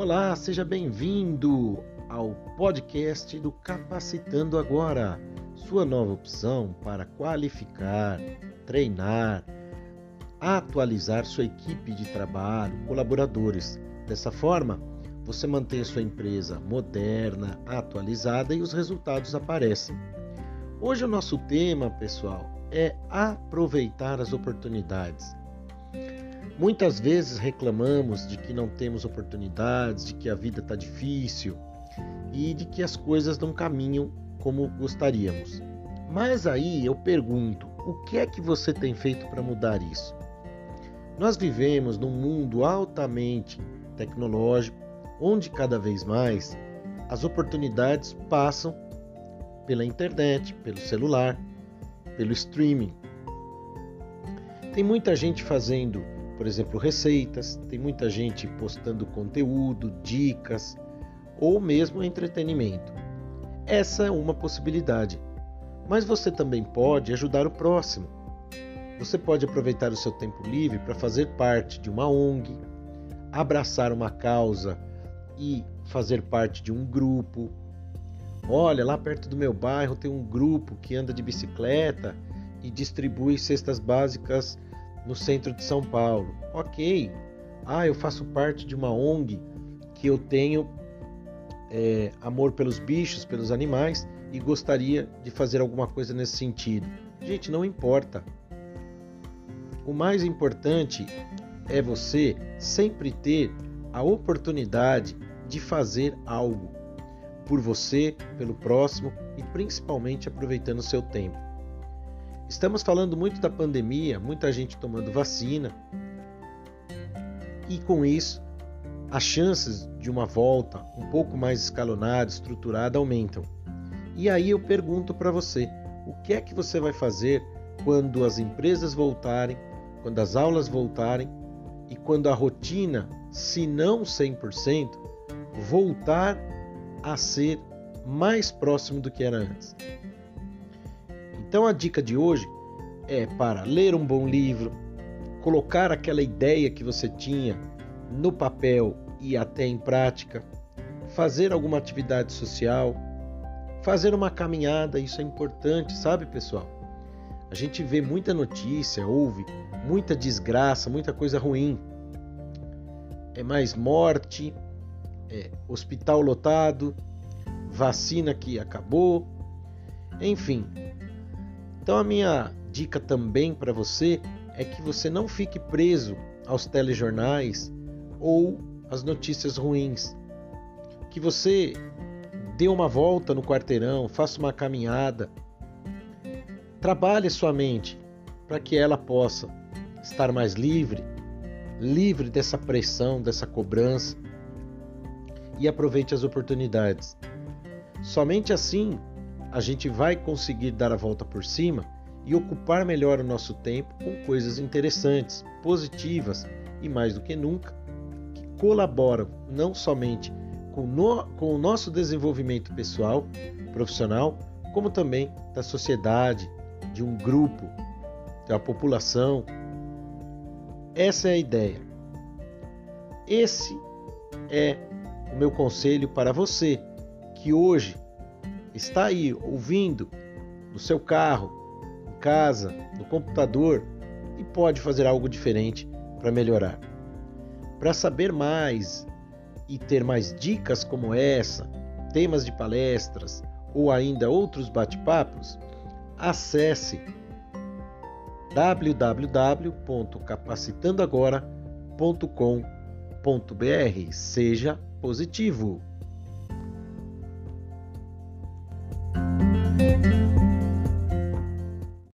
Olá, seja bem-vindo ao podcast do Capacitando Agora, sua nova opção para qualificar, treinar, atualizar sua equipe de trabalho, colaboradores. Dessa forma, você mantém sua empresa moderna, atualizada e os resultados aparecem. Hoje o nosso tema, pessoal, é aproveitar as oportunidades. Muitas vezes reclamamos de que não temos oportunidades, de que a vida está difícil e de que as coisas não caminham como gostaríamos. Mas aí eu pergunto: o que é que você tem feito para mudar isso? Nós vivemos num mundo altamente tecnológico, onde cada vez mais as oportunidades passam pela internet, pelo celular, pelo streaming. Tem muita gente fazendo por exemplo, receitas, tem muita gente postando conteúdo, dicas ou mesmo entretenimento. Essa é uma possibilidade. Mas você também pode ajudar o próximo. Você pode aproveitar o seu tempo livre para fazer parte de uma ONG, abraçar uma causa e fazer parte de um grupo. Olha, lá perto do meu bairro tem um grupo que anda de bicicleta e distribui cestas básicas no centro de São Paulo. Ok, ah, eu faço parte de uma ONG que eu tenho é, amor pelos bichos, pelos animais e gostaria de fazer alguma coisa nesse sentido. Gente, não importa. O mais importante é você sempre ter a oportunidade de fazer algo por você, pelo próximo e principalmente aproveitando o seu tempo. Estamos falando muito da pandemia, muita gente tomando vacina. E com isso, as chances de uma volta um pouco mais escalonada, estruturada aumentam. E aí eu pergunto para você, o que é que você vai fazer quando as empresas voltarem, quando as aulas voltarem e quando a rotina, se não 100%, voltar a ser mais próximo do que era antes? Então a dica de hoje é para ler um bom livro, colocar aquela ideia que você tinha no papel e até em prática, fazer alguma atividade social, fazer uma caminhada, isso é importante, sabe, pessoal? A gente vê muita notícia, ouve muita desgraça, muita coisa ruim. É mais morte, é hospital lotado, vacina que acabou, enfim, então a minha dica também para você é que você não fique preso aos telejornais ou às notícias ruins. Que você dê uma volta no quarteirão, faça uma caminhada. Trabalhe sua mente para que ela possa estar mais livre, livre dessa pressão, dessa cobrança e aproveite as oportunidades. Somente assim a gente vai conseguir dar a volta por cima e ocupar melhor o nosso tempo com coisas interessantes, positivas e mais do que nunca, que colaboram não somente com, no, com o nosso desenvolvimento pessoal, profissional, como também da sociedade, de um grupo, da população. Essa é a ideia. Esse é o meu conselho para você que hoje está aí ouvindo no seu carro, em casa, no computador e pode fazer algo diferente para melhorar. Para saber mais e ter mais dicas como essa, temas de palestras ou ainda outros bate-papos, acesse www.capacitandoagora.com.br. Seja positivo! Música